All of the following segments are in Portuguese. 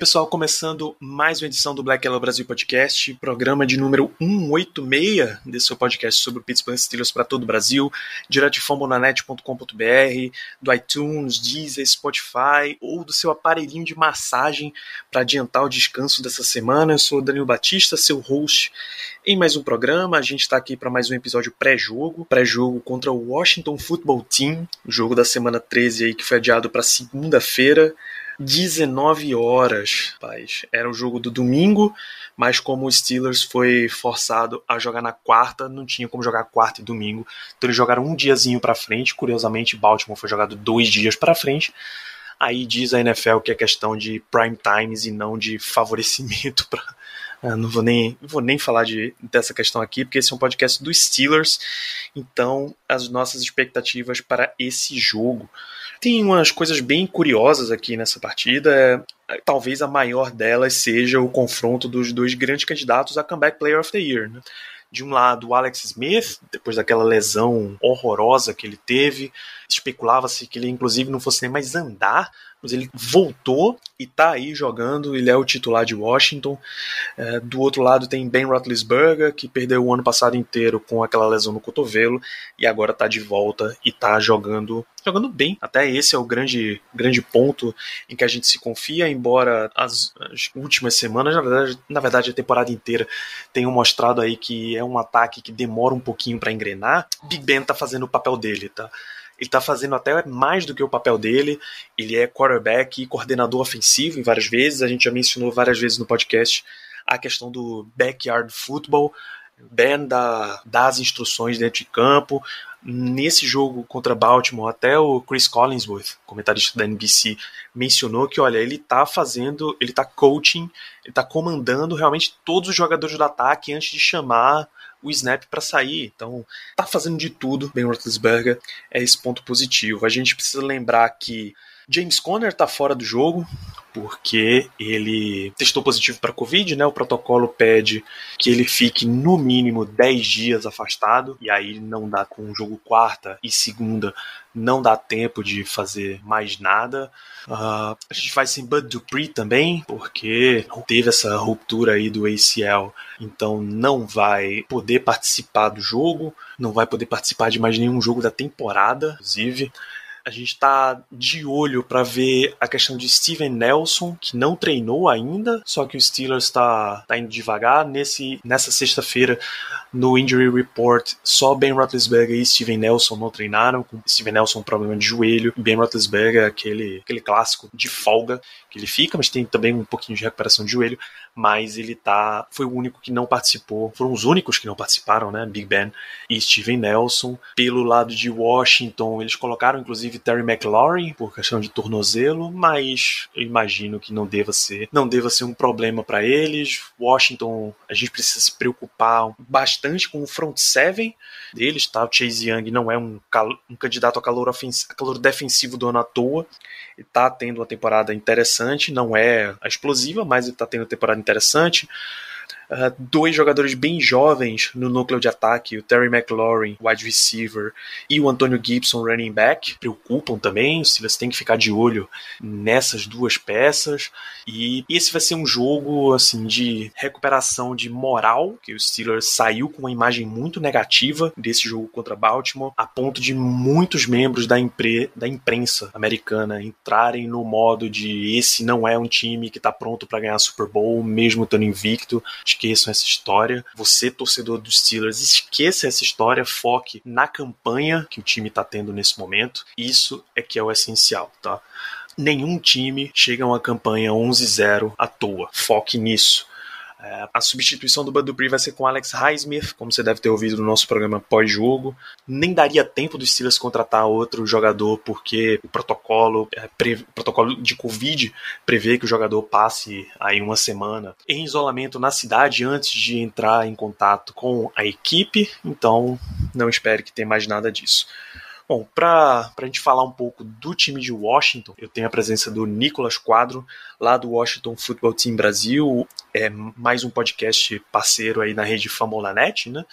pessoal? Começando mais uma edição do Black Yellow Brasil Podcast, programa de número 186 desse seu podcast sobre o Pittsburgh Steelers para todo o Brasil, direto de fambonanet.com.br, do iTunes, Deezer, Spotify ou do seu aparelhinho de massagem para adiantar o descanso dessa semana. Eu sou o Danilo Batista, seu host em mais um programa. A gente está aqui para mais um episódio pré-jogo, pré-jogo contra o Washington Football Team, jogo da semana 13 aí que foi adiado para segunda-feira. 19 horas, paz. Era o jogo do domingo, mas como o Steelers foi forçado a jogar na quarta, não tinha como jogar quarta e domingo. Então eles jogaram um diazinho para frente. Curiosamente, Baltimore foi jogado dois dias para frente. Aí diz a NFL que é questão de prime times e não de favorecimento para eu não vou nem, vou nem falar de, dessa questão aqui, porque esse é um podcast dos Steelers. Então, as nossas expectativas para esse jogo. Tem umas coisas bem curiosas aqui nessa partida. Talvez a maior delas seja o confronto dos dois grandes candidatos a Comeback Player of the Year. Né? De um lado, o Alex Smith, depois daquela lesão horrorosa que ele teve, especulava-se que ele inclusive não fosse nem mais andar mas ele voltou e tá aí jogando, ele é o titular de Washington. É, do outro lado tem Ben Roethlisberger, que perdeu o ano passado inteiro com aquela lesão no cotovelo e agora tá de volta e tá jogando jogando bem. Até esse é o grande, grande ponto em que a gente se confia, embora as, as últimas semanas, na verdade, na verdade a temporada inteira, tenham mostrado aí que é um ataque que demora um pouquinho para engrenar. Big Ben tá fazendo o papel dele, tá? Ele está fazendo até mais do que o papel dele. Ele é quarterback e coordenador ofensivo em várias vezes. A gente já mencionou várias vezes no podcast a questão do backyard football. Ben dá, dá as instruções dentro de campo. Nesse jogo contra Baltimore, até o Chris Collinsworth, comentarista da NBC, mencionou que, olha, ele está fazendo, ele está coaching, ele está comandando realmente todos os jogadores do ataque antes de chamar o snap para sair. Então, tá fazendo de tudo. Ben Roethlisberger é esse ponto positivo. A gente precisa lembrar que James Conner está fora do jogo porque ele testou positivo para Covid, né? O protocolo pede que ele fique no mínimo 10 dias afastado, e aí não dá com o jogo quarta e segunda, não dá tempo de fazer mais nada. Uh, a gente vai sem Bud Dupree também, porque teve essa ruptura aí do ACL, então não vai poder participar do jogo, não vai poder participar de mais nenhum jogo da temporada, inclusive. A gente está de olho para ver a questão de Steven Nelson, que não treinou ainda, só que o Steelers está tá indo devagar. Nesse, nessa sexta-feira, no Injury Report, só Ben Roethlisberger e Steven Nelson não treinaram, com Steven Nelson problema de joelho, Ben Roethlisberger aquele, aquele clássico de folga que ele fica, mas tem também um pouquinho de recuperação de joelho, mas ele tá foi o único que não participou, foram os únicos que não participaram, né, Big Ben e Steven Nelson. Pelo lado de Washington, eles colocaram inclusive Terry McLaurin por questão de tornozelo, mas eu imagino que não deva ser, não deva ser um problema para eles. Washington, a gente precisa se preocupar bastante bastante com o front seven deles, tá? O Chase Young não é um, um candidato a calor, a calor defensivo do ano à toa. Ele tá tendo uma temporada interessante, não é a explosiva, mas ele tá tendo uma temporada interessante. Uh, dois jogadores bem jovens no núcleo de ataque, o Terry McLaurin, wide receiver, e o Antonio Gibson, running back, preocupam também. O Steelers tem que ficar de olho nessas duas peças. E esse vai ser um jogo assim de recuperação de moral, que o Steelers saiu com uma imagem muito negativa desse jogo contra Baltimore, a ponto de muitos membros da, impre da imprensa americana entrarem no modo de esse não é um time que está pronto para ganhar Super Bowl, mesmo estando invicto esqueçam essa história. Você, torcedor dos Steelers, esqueça essa história, foque na campanha que o time está tendo nesse momento. Isso é que é o essencial, tá? Nenhum time chega a uma campanha 11-0 à toa. Foque nisso. É, a substituição do Bud vai ser com Alex Highsmith, como você deve ter ouvido no nosso programa pós-jogo. Nem daria tempo dos Steelers contratar outro jogador, porque o protocolo, é, o protocolo de Covid prevê que o jogador passe aí uma semana em isolamento na cidade antes de entrar em contato com a equipe, então não espere que tenha mais nada disso. Bom, para a gente falar um pouco do time de Washington, eu tenho a presença do Nicolas Quadro, lá do Washington Football Team Brasil, é mais um podcast parceiro aí na rede Famolanet, né?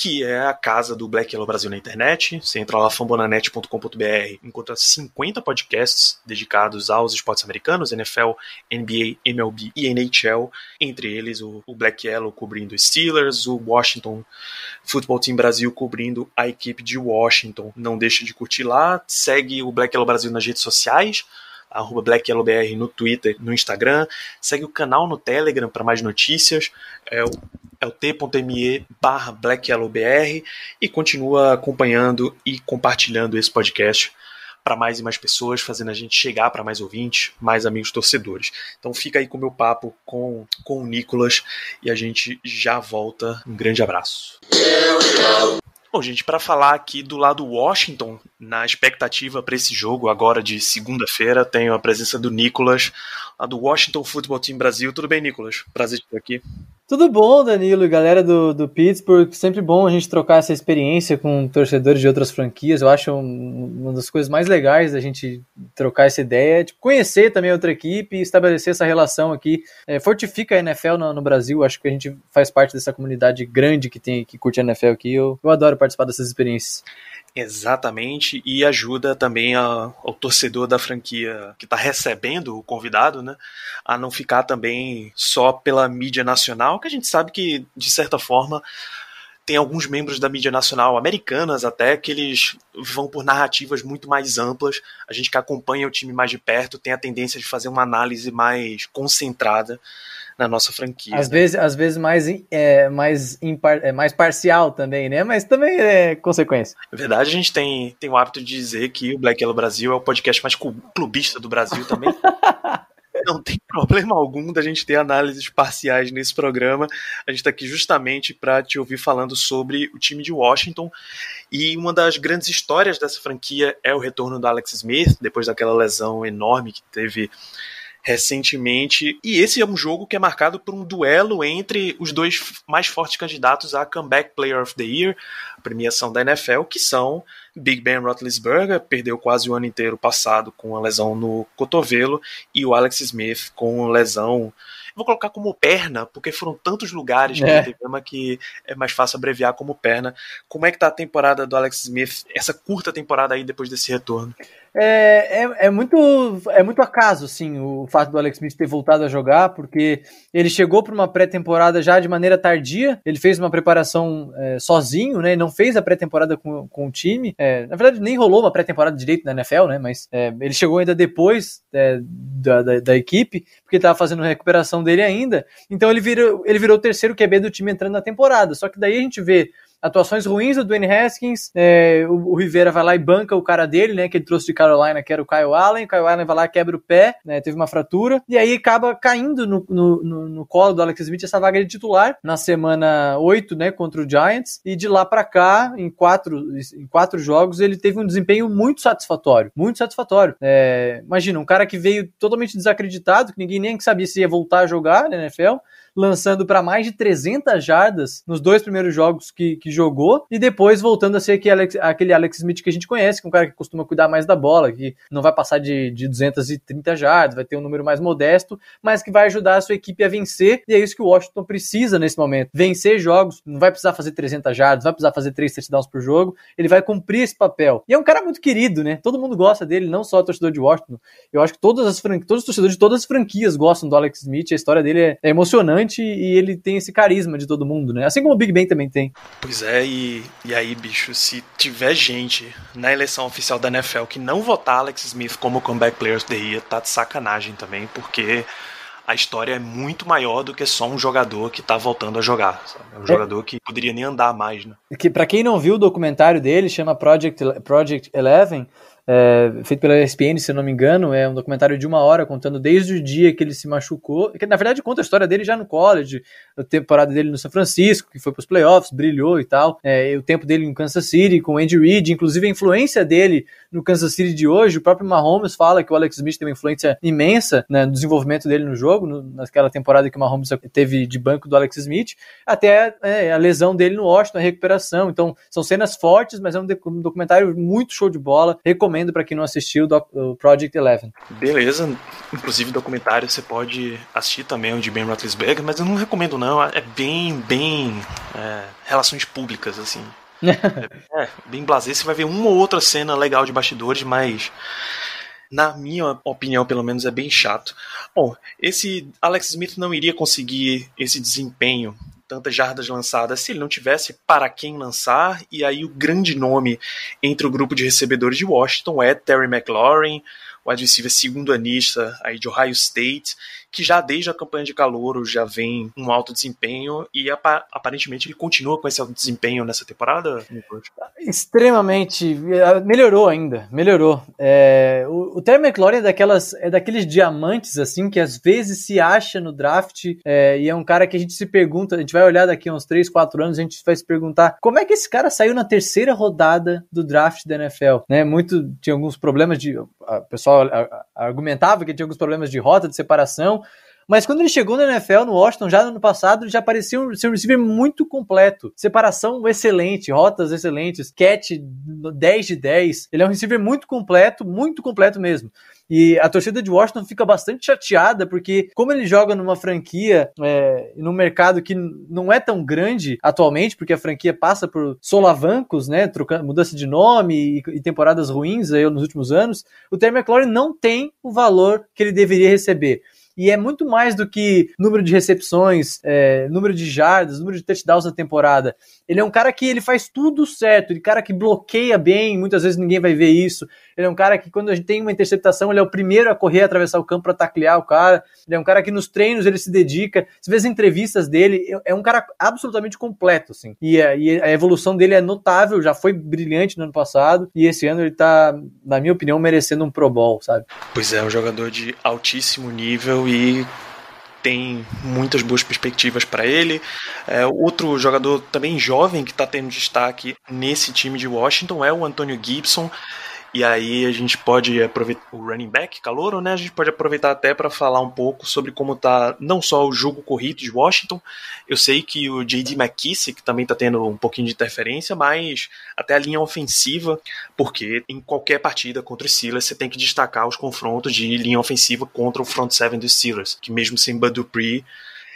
Que é a casa do Black Yellow Brasil na internet. Você entra lá, fambonanet.com.br, encontra 50 podcasts dedicados aos esportes americanos, NFL, NBA, MLB e NHL. Entre eles, o, Black Yellow cobrindo Steelers, o Washington Football Team Brasil cobrindo a equipe de Washington. Não deixe de curtir lá, segue o Black Yellow Brasil nas redes sociais arroba BlackYellowBR no Twitter, no Instagram. Segue o canal no Telegram para mais notícias. É o é o t.me barra blackyellowbr e continua acompanhando e compartilhando esse podcast para mais e mais pessoas, fazendo a gente chegar para mais ouvintes, mais amigos torcedores. Então fica aí com o meu papo com, com o Nicolas e a gente já volta. Um grande abraço. Bom, gente, para falar aqui do lado Washington, na expectativa para esse jogo agora de segunda-feira, tenho a presença do Nicolas, do Washington Football Team Brasil. Tudo bem, Nicolas? Prazer estar aqui. Tudo bom, Danilo e galera do, do Pittsburgh. Sempre bom a gente trocar essa experiência com torcedores de outras franquias. Eu acho uma das coisas mais legais da gente trocar essa ideia, tipo, conhecer também outra equipe e estabelecer essa relação aqui. É, fortifica a NFL no, no, Brasil. Acho que a gente faz parte dessa comunidade grande que tem que curte a NFL aqui. Eu, eu adoro participar dessas experiências. Exatamente, e ajuda também a, ao torcedor da franquia que está recebendo o convidado, né, a não ficar também só pela mídia nacional, que a gente sabe que, de certa forma, tem alguns membros da mídia nacional, americanas até, que eles vão por narrativas muito mais amplas. A gente que acompanha o time mais de perto tem a tendência de fazer uma análise mais concentrada na nossa franquia. Às, né? vezes, às vezes mais, é, mais, impar, é, mais parcial também, né? Mas também é consequência. Na verdade, a gente tem, tem o hábito de dizer que o Black Yellow Brasil é o podcast mais clubista do Brasil também. não tem problema algum da gente ter análises parciais nesse programa. A gente está aqui justamente para te ouvir falando sobre o time de Washington. E uma das grandes histórias dessa franquia é o retorno do Alex Smith, depois daquela lesão enorme que teve recentemente. E esse é um jogo que é marcado por um duelo entre os dois mais fortes candidatos a Comeback Player of the Year, a premiação da NFL, que são Big Ben Roethlisberger, perdeu quase o ano inteiro passado com a lesão no cotovelo, e o Alex Smith com lesão vou colocar como perna, porque foram tantos lugares que é. ele teve que é mais fácil abreviar como perna. Como é que tá a temporada do Alex Smith, essa curta temporada aí depois desse retorno? É, é, é, muito, é muito acaso, sim, o fato do Alex Smith ter voltado a jogar, porque ele chegou para uma pré-temporada já de maneira tardia, ele fez uma preparação é, sozinho, né, não fez a pré-temporada com, com o time, é, na verdade nem rolou uma pré-temporada direito na NFL, né, mas é, ele chegou ainda depois é, da, da, da, equipe, porque estava fazendo recuperação dele ainda, então ele virou, ele virou o terceiro QB do time entrando na temporada, só que daí a gente vê atuações ruins do Dwayne Haskins, é, o, o, Rivera vai lá e banca o cara dele, né, que ele trouxe de Carolina, que era o Kyle Allen, o Kyle Allen vai lá, quebra o pé, né, teve uma fratura, e aí acaba caindo no, no, no, no colo do Alex Smith essa vaga de titular na semana 8, né, contra o Giants, e de lá para cá, em quatro, em quatro jogos, ele teve um desempenho muito satisfatório, muito satisfatório. É, imagina, um cara que veio totalmente desacreditado, que ninguém nem sabia se ia voltar a jogar na NFL, lançando para mais de 300 jardas nos dois primeiros jogos que, que jogou, e depois voltando a ser aquele Alex, aquele Alex Smith que a gente conhece, que é um cara que costuma cuidar mais da bola, que não vai passar de, de 230 jardas, vai ter um número mais modesto, mas que vai ajudar a sua equipe a vencer, e é isso que o Washington precisa nesse momento. Vencer jogos, não vai precisar fazer 300 jardas, vai precisar fazer 3 touchdowns por jogo, ele vai cumprir esse papel. E é um cara muito querido, né? Todo mundo gosta dele, não só o torcedor de Washington. Eu acho que todas as todos os torcedores de todas as franquias gostam do Alex Smith, a história dele é, é emocionante e ele tem esse carisma de todo mundo, né? Assim como o Big Ben também tem. Pois é, e, e aí, bicho, se tiver gente na eleição oficial da NFL que não votar Alex Smith como comeback player of the year, tá de sacanagem também, porque a história é muito maior do que só um jogador que tá voltando a jogar. Sabe? É um é. jogador que poderia nem andar mais, né? Que, para quem não viu o documentário dele, chama Project, Project Eleven, é, feito pela ESPN, se não me engano, é um documentário de uma hora contando desde o dia que ele se machucou, que na verdade conta a história dele já no college, a temporada dele no São Francisco, que foi para os playoffs, brilhou e tal, é, o tempo dele em Kansas City com Andy Reid, inclusive a influência dele no Kansas City de hoje, o próprio Mahomes fala que o Alex Smith tem uma influência imensa né, no desenvolvimento dele no jogo, no, naquela temporada que o Mahomes teve de banco do Alex Smith, até é, a lesão dele no Washington, a recuperação. Então, são cenas fortes, mas é um, um documentário muito show de bola. Recomendo para quem não assistiu o Project Eleven. Beleza. Inclusive, documentário você pode assistir também o de Ben Roethlisberger, mas eu não recomendo não. É bem, bem é, relações públicas, assim. é, é, bem blasé. Você vai ver uma ou outra cena legal de bastidores, mas na minha opinião, pelo menos, é bem chato. Bom, esse Alex Smith não iria conseguir esse desempenho, tantas jardas lançadas, se ele não tivesse para quem lançar, e aí o grande nome entre o grupo de recebedores de Washington é Terry McLaurin, wide receiver segundo anista aí de Ohio State, que já desde a campanha de calor já vem um alto desempenho e aparentemente ele continua com esse alto desempenho nessa temporada? Extremamente. Eh, melhorou ainda, melhorou. É, o, o Terry McLaurin é, daquelas, é daqueles diamantes assim que às vezes se acha no draft é, e é um cara que a gente se pergunta, a gente vai olhar daqui uns 3, 4 anos, a gente vai se perguntar como é que esse cara saiu na terceira rodada do draft da NFL, né? Muito tinha alguns problemas de, o pessoal argumentava que tinha alguns problemas de rota de separação, mas quando ele chegou na NFL, no Washington, já no ano passado, ele já parecia um, um receiver muito completo. Separação excelente, rotas excelentes, catch 10 de 10. Ele é um receiver muito completo, muito completo mesmo. E a torcida de Washington fica bastante chateada, porque como ele joga numa franquia, é, num mercado que não é tão grande atualmente, porque a franquia passa por solavancos, né, trocando, mudança de nome e, e temporadas ruins aí nos últimos anos, o Terry McLaurin não tem o valor que ele deveria receber e é muito mais do que número de recepções, é, número de jardas, número de touchdowns na temporada. Ele é um cara que ele faz tudo certo, ele é um cara que bloqueia bem, muitas vezes ninguém vai ver isso. Ele é um cara que quando a gente tem uma interceptação, ele é o primeiro a correr, a atravessar o campo para taclear o cara. Ele é um cara que nos treinos ele se dedica. Você vê as entrevistas dele, é, é um cara absolutamente completo, assim. E a, e a evolução dele é notável, já foi brilhante no ano passado e esse ano ele tá, na minha opinião, merecendo um Pro Bowl, sabe? Pois é, um jogador de altíssimo nível e tem muitas boas perspectivas para ele. É, outro jogador também jovem que está tendo destaque nesse time de Washington é o Antônio Gibson. E aí a gente pode aproveitar o running back, calouro, né? A gente pode aproveitar até para falar um pouco sobre como tá não só o jogo corrido de Washington. Eu sei que o JD McKissick também tá tendo um pouquinho de interferência, mas até a linha ofensiva, porque em qualquer partida contra os Steelers você tem que destacar os confrontos de linha ofensiva contra o front seven dos Steelers, que mesmo sem Bud Dupree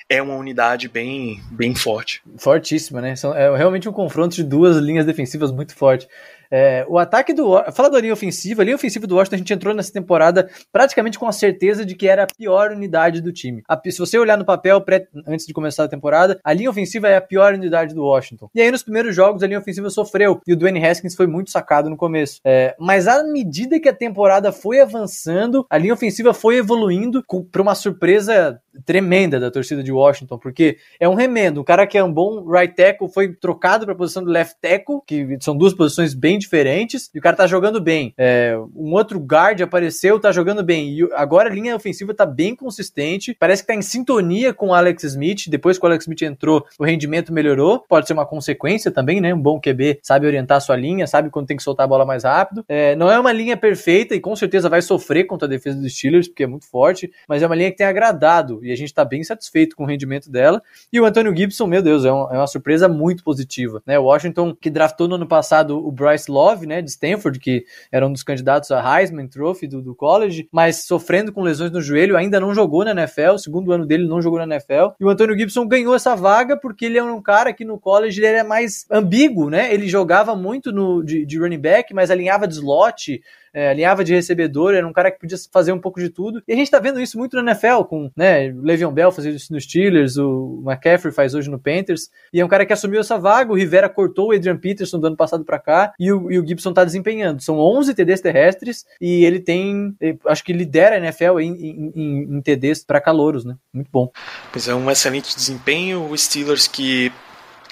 é uma unidade bem, bem forte. Fortíssima, né? É realmente um confronto de duas linhas defensivas muito forte. É, o ataque do. Fala da linha ofensiva. A linha ofensiva do Washington, a gente entrou nessa temporada praticamente com a certeza de que era a pior unidade do time. A, se você olhar no papel pré, antes de começar a temporada, a linha ofensiva é a pior unidade do Washington. E aí, nos primeiros jogos, a linha ofensiva sofreu. E o Dwayne Haskins foi muito sacado no começo. É, mas à medida que a temporada foi avançando, a linha ofensiva foi evoluindo para uma surpresa tremenda da torcida de Washington, porque é um remendo. O cara que é um bom right tackle foi trocado para a posição do left tackle, que são duas posições bem diferentes, e o cara tá jogando bem. É, um outro guard apareceu, tá jogando bem. E agora a linha ofensiva tá bem consistente, parece que tá em sintonia com o Alex Smith. Depois que o Alex Smith entrou, o rendimento melhorou. Pode ser uma consequência também, né? Um bom QB sabe orientar a sua linha, sabe quando tem que soltar a bola mais rápido. É, não é uma linha perfeita e com certeza vai sofrer contra a defesa dos Steelers, porque é muito forte, mas é uma linha que tem agradado e a gente está bem satisfeito com o rendimento dela. E o Antônio Gibson, meu Deus, é, um, é uma surpresa muito positiva. Né? O Washington, que draftou no ano passado o Bryce Love, né, de Stanford, que era um dos candidatos a Heisman Trophy do, do college, mas sofrendo com lesões no joelho, ainda não jogou na NFL, o segundo ano dele não jogou na NFL. E o Antônio Gibson ganhou essa vaga porque ele é um cara que no college ele é mais ambíguo, né? Ele jogava muito no, de, de running back, mas alinhava de slot, é, alinhava de recebedor, era um cara que podia fazer um pouco de tudo. E a gente tá vendo isso muito na NFL, com né, o Le'Veon Bell fazendo isso nos Steelers, o McCaffrey faz hoje no Panthers, e é um cara que assumiu essa vaga, o Rivera cortou o Adrian Peterson do ano passado para cá, e o, e o, Gibson tá desempenhando. São 11 TDs terrestres, e ele tem, acho que lidera a NFL em, em, em, em TDs para calouros, né? Muito bom. Pois é, um excelente desempenho, o Steelers que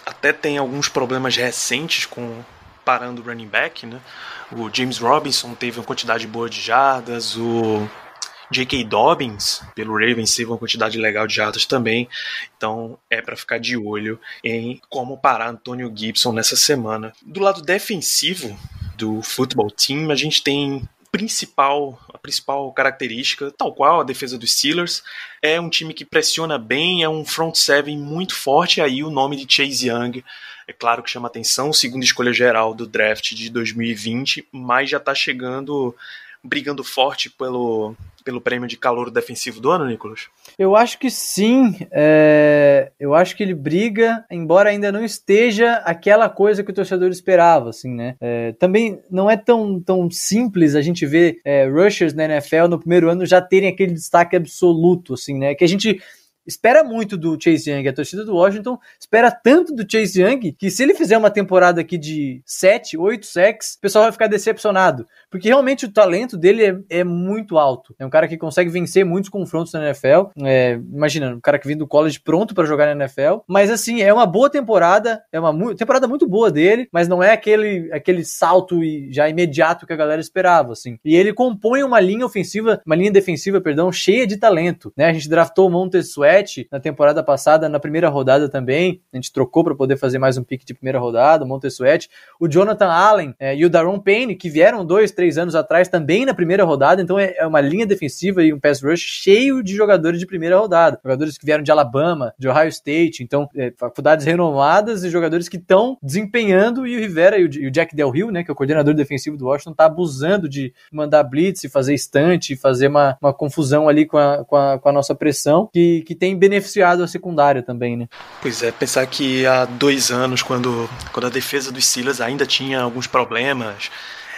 até tem alguns problemas recentes com parando o running back, né? O James Robinson teve uma quantidade boa de jardas, o J.K. Dobbins, pelo Ravens, teve uma quantidade legal de jardas também. Então é para ficar de olho em como parar Antônio Gibson nessa semana. Do lado defensivo do football team, a gente tem principal, a principal característica, tal qual a defesa dos Steelers, é um time que pressiona bem, é um front seven muito forte, aí o nome de Chase Young é claro que chama atenção, segunda escolha geral do draft de 2020, mas já está chegando brigando forte pelo, pelo prêmio de calor defensivo do ano, Nicolas? Eu acho que sim. É... Eu acho que ele briga, embora ainda não esteja aquela coisa que o torcedor esperava, assim, né? É... Também não é tão, tão simples a gente ver é, rushers na NFL no primeiro ano já terem aquele destaque absoluto, assim, né? Que a gente espera muito do Chase Young. A torcida do Washington espera tanto do Chase Young que se ele fizer uma temporada aqui de 7, 8 sacks, o pessoal vai ficar decepcionado. Porque realmente o talento dele é, é muito alto. É um cara que consegue vencer muitos confrontos na NFL. É, imagina, um cara que vem do college pronto para jogar na NFL. Mas assim, é uma boa temporada. É uma mu temporada muito boa dele, mas não é aquele, aquele salto já imediato que a galera esperava. Assim. E ele compõe uma linha ofensiva, uma linha defensiva, perdão, cheia de talento. Né? A gente draftou o Montez Sweat na temporada passada, na primeira rodada também. A gente trocou para poder fazer mais um pick de primeira rodada, o Montez Sweat. O Jonathan Allen é, e o Daron Payne, que vieram dois, três anos atrás, também na primeira rodada. Então é, é uma linha defensiva e um pass rush cheio de jogadores de primeira rodada. Jogadores que vieram de Alabama, de Ohio State, então é, faculdades renomadas e jogadores que estão desempenhando. E o Rivera e o, e o, Jack Del Rio, né, que é o coordenador defensivo do Washington, tá abusando de mandar blitz e fazer estante, fazer uma, uma confusão ali com a, com a, com a nossa pressão, que, que tem beneficiado a secundária também, né? Pois é, pensar que há dois anos, quando, quando a defesa dos Steelers ainda tinha alguns problemas,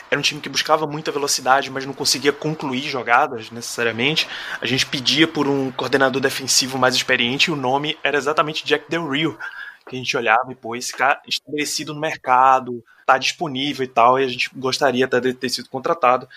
era um time que buscava muita velocidade, mas não conseguia concluir jogadas necessariamente. A gente pedia por um coordenador defensivo mais experiente e o nome era exatamente Jack Del Rio. Que a gente olhava e, pô, esse cara estabelecido no mercado, tá disponível e tal, e a gente gostaria até de ter sido contratado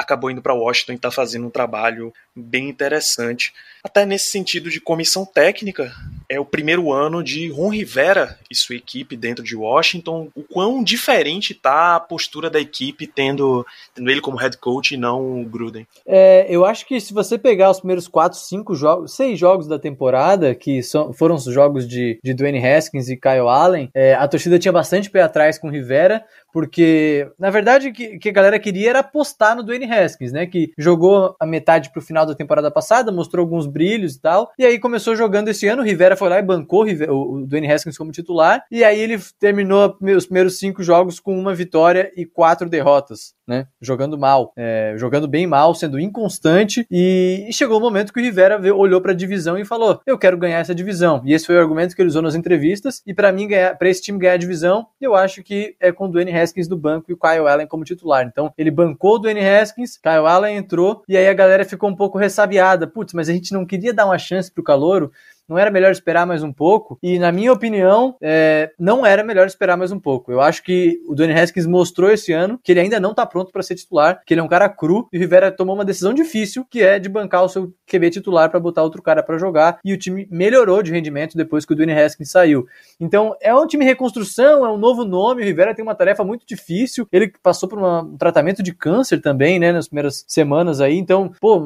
acabou indo para Washington e está fazendo um trabalho bem interessante. Até nesse sentido de comissão técnica, é o primeiro ano de Ron Rivera e sua equipe dentro de Washington. O quão diferente está a postura da equipe tendo, tendo ele como head coach e não o Gruden? É, eu acho que se você pegar os primeiros quatro, cinco jogos, seis jogos da temporada, que foram os jogos de, de Dwayne Haskins e Kyle Allen, é, a torcida tinha bastante pé atrás com Rivera, porque na verdade o que, que a galera queria era apostar no Dwayne Haskins, né? Que jogou a metade pro final da temporada passada, mostrou alguns brilhos e tal, e aí começou jogando esse ano. O Rivera foi lá e bancou o Dwayne Haskins como titular, e aí ele terminou os primeiros cinco jogos com uma vitória e quatro derrotas, né? Jogando mal, é, jogando bem mal, sendo inconstante, e, e chegou o momento que o Rivera veio, olhou para a divisão e falou: Eu quero ganhar essa divisão. E esse foi o argumento que ele usou nas entrevistas, e para mim, para esse time ganhar a divisão, eu acho que é com o Dwayne Haskins no banco e o Kyle Allen como titular. Então, ele bancou o Dwayne Haskins, Kyle Allen entrou, e aí a galera ficou um pouco ressabiada. Putz, mas a gente não queria dar uma chance pro Calouro não era melhor esperar mais um pouco? E, na minha opinião, é, não era melhor esperar mais um pouco. Eu acho que o Dwayne Haskins mostrou esse ano que ele ainda não está pronto para ser titular, que ele é um cara cru, e o Rivera tomou uma decisão difícil, que é de bancar o seu QB titular para botar outro cara para jogar, e o time melhorou de rendimento depois que o Dwayne Haskins saiu. Então, é um time reconstrução, é um novo nome, o Rivera tem uma tarefa muito difícil, ele passou por uma, um tratamento de câncer também, né, nas primeiras semanas aí, então, pô,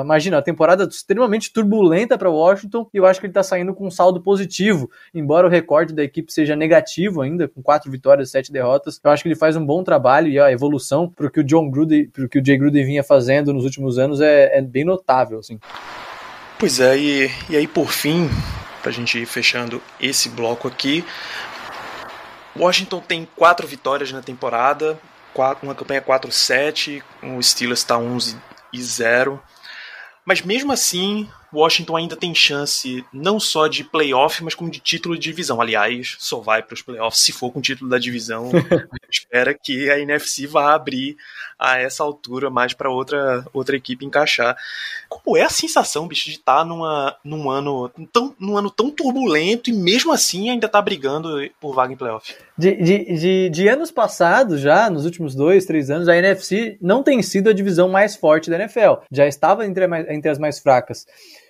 imagina, a temporada extremamente turbulenta para Washington, e eu acho que ele está saindo com um saldo positivo, embora o recorde da equipe seja negativo ainda, com quatro vitórias, sete derrotas. Eu acho que ele faz um bom trabalho e a evolução para o que o John Gruden, para que o Jay Gruden vinha fazendo nos últimos anos é, é bem notável, assim. Pois é, e, e aí por fim, para a gente ir fechando esse bloco aqui, Washington tem quatro vitórias na temporada, uma campanha 4-7, o Steelers está 11 e 0. Mas mesmo assim, Washington ainda tem chance não só de playoff, mas como de título de divisão. Aliás, só vai para os playoffs se for com o título da divisão. espera que a NFC vá abrir a essa altura mais para outra, outra equipe encaixar. Como é a sensação, bicho, de estar tá numa, num, ano tão, num ano tão turbulento e mesmo assim ainda tá brigando por vaga em playoff? De, de, de, de anos passados, já, nos últimos dois, três anos, a NFC não tem sido a divisão mais forte da NFL. Já estava entre, entre as mais fracas.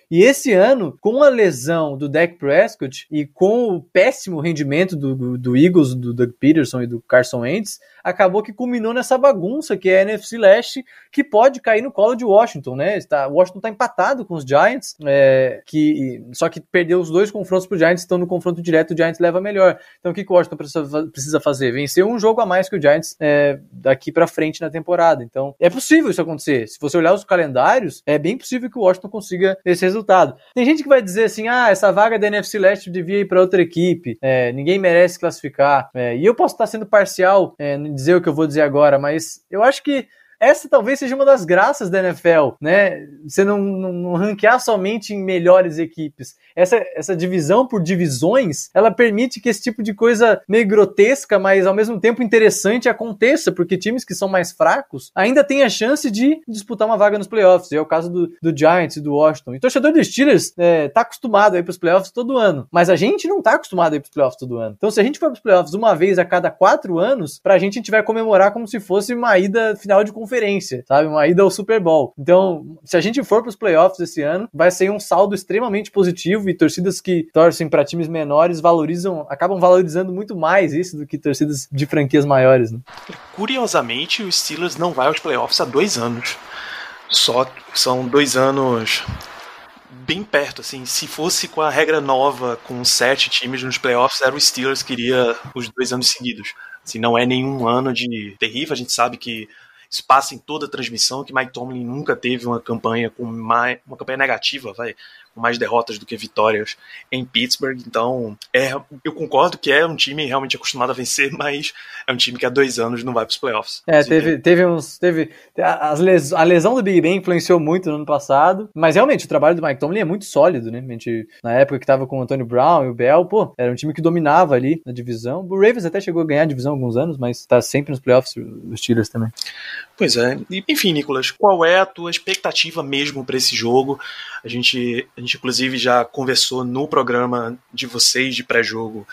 E esse ano, com a lesão do Dak Prescott e com o péssimo rendimento do, do Eagles, do Doug Peterson e do Carson Wentz, acabou que culminou nessa bagunça que é a NFC Leste, que pode cair no colo de Washington, né? Está, Washington está empatado com os Giants, é, que só que perdeu os dois confrontos para o Giants, estão no confronto direto, o Giants leva melhor. Então o que, que o Washington precisa, precisa fazer? Vencer um jogo a mais que o Giants é, daqui para frente na temporada. Então é possível isso acontecer. Se você olhar os calendários, é bem possível que o Washington consiga esse resultado. Tem gente que vai dizer assim: ah, essa vaga da NFC Leste devia ir para outra equipe, é, ninguém merece classificar. É, e eu posso estar sendo parcial é, dizer o que eu vou dizer agora, mas eu acho que essa talvez seja uma das graças da NFL, né? Você não, não, não ranquear somente em melhores equipes. Essa, essa divisão por divisões, ela permite que esse tipo de coisa meio grotesca, mas ao mesmo tempo interessante aconteça, porque times que são mais fracos ainda têm a chance de disputar uma vaga nos playoffs. É o caso do, do Giants e do Washington. E o torcedor dos Steelers é, tá acostumado a ir pros playoffs todo ano, mas a gente não tá acostumado a ir pros playoffs todo ano. Então, se a gente for pros playoffs uma vez a cada quatro anos, pra gente a gente vai comemorar como se fosse uma ida final de sabe? Uma ida ao Super Bowl. Então, se a gente for para os playoffs esse ano, vai ser um saldo extremamente positivo e torcidas que torcem para times menores valorizam, acabam valorizando muito mais isso do que torcidas de franquias maiores. Né? Curiosamente, o Steelers não vai aos playoffs há dois anos. Só são dois anos bem perto, assim. Se fosse com a regra nova, com sete times nos playoffs, era o Steelers que iria os dois anos seguidos. Assim, não é nenhum ano de terrível. A gente sabe que passa em toda a transmissão, que Mike Tomlin nunca teve uma campanha com mais, uma campanha negativa, vai, mais derrotas do que vitórias em Pittsburgh. Então, é, eu concordo que é um time realmente acostumado a vencer, mas é um time que há dois anos não vai para os playoffs. É, teve, teve uns. Teve, a, a lesão do Big Ben influenciou muito no ano passado, mas realmente o trabalho do Mike Tomlin é muito sólido, né? A gente, na época que estava com o Antonio Brown e o Bell, pô, era um time que dominava ali na divisão. O Ravens até chegou a ganhar a divisão há alguns anos, mas está sempre nos playoffs, os Steelers também. Pois é. Enfim, Nicolas, qual é a tua expectativa mesmo para esse jogo? A gente, a gente, inclusive, já conversou no programa de vocês de pré-jogo,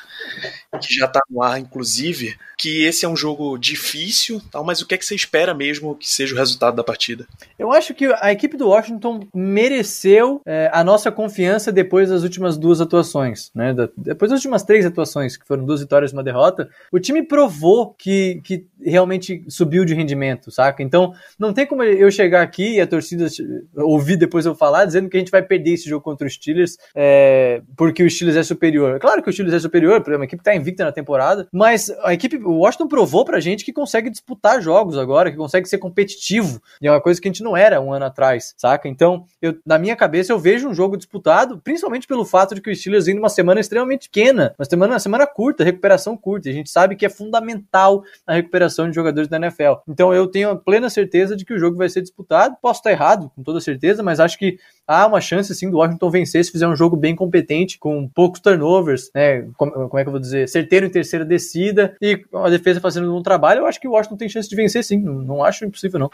que já está no ar, inclusive, que esse é um jogo difícil, tal, mas o que é que você espera mesmo que seja o resultado da partida? Eu acho que a equipe do Washington mereceu é, a nossa confiança depois das últimas duas atuações, né? Da, depois das últimas três atuações, que foram duas vitórias e uma derrota, o time provou que, que realmente subiu de rendimento, saca? Então, não tem como eu chegar aqui e a torcida ouvir depois eu falar, dizendo que a gente vai perder esse jogo contra os Steelers é, porque o Steelers é superior. Claro que o Steelers é superior, porque a equipe está invicta na temporada, mas a equipe, o Washington provou pra gente que consegue disputar jogos agora, que consegue ser competitivo, e é uma coisa que a gente não era um ano atrás, saca? Então, eu, na minha cabeça, eu vejo um jogo disputado, principalmente pelo fato de que o Steelers vindo uma semana extremamente pequena, uma semana, uma semana curta, recuperação curta, e a gente sabe que é fundamental a recuperação de jogadores da NFL. Então, eu tenho a plena certeza de que o jogo vai ser disputado. Posso estar errado, com toda certeza, mas acho que há uma chance sim do Washington vencer se fizer um jogo bem competente, com poucos turnovers, né? Como, como é que eu vou dizer? Certeiro em terceira descida e a defesa fazendo um trabalho. Eu acho que o Washington tem chance de vencer sim. Não, não acho impossível, não.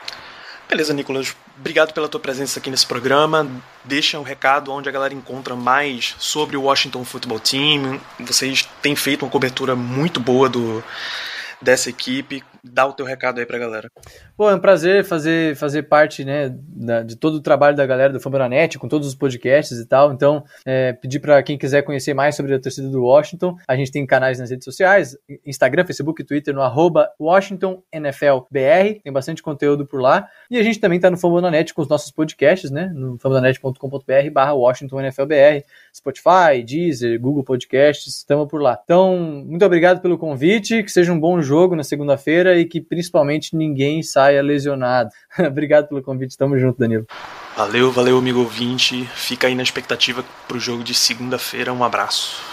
Beleza, Nicolas. Obrigado pela tua presença aqui nesse programa. Deixa um recado onde a galera encontra mais sobre o Washington Football Team. Vocês têm feito uma cobertura muito boa do, dessa equipe. Dá o teu recado aí pra galera. Pô, é um prazer fazer, fazer parte, né, da, de todo o trabalho da galera do Fambonanet, com todos os podcasts e tal. Então, é, pedir para quem quiser conhecer mais sobre a torcida do Washington, a gente tem canais nas redes sociais, Instagram, Facebook Twitter, no arroba WashingtonNFLBR, tem bastante conteúdo por lá. E a gente também tá no Fambonanet com os nossos podcasts, né, no fambonanet.com.br barra WashingtonNFLBR, Spotify, Deezer, Google Podcasts, estamos por lá. Então, muito obrigado pelo convite, que seja um bom jogo na segunda-feira e que principalmente ninguém saia lesionado. Obrigado pelo convite, tamo junto, Danilo. Valeu, valeu, amigo ouvinte. Fica aí na expectativa pro jogo de segunda-feira. Um abraço.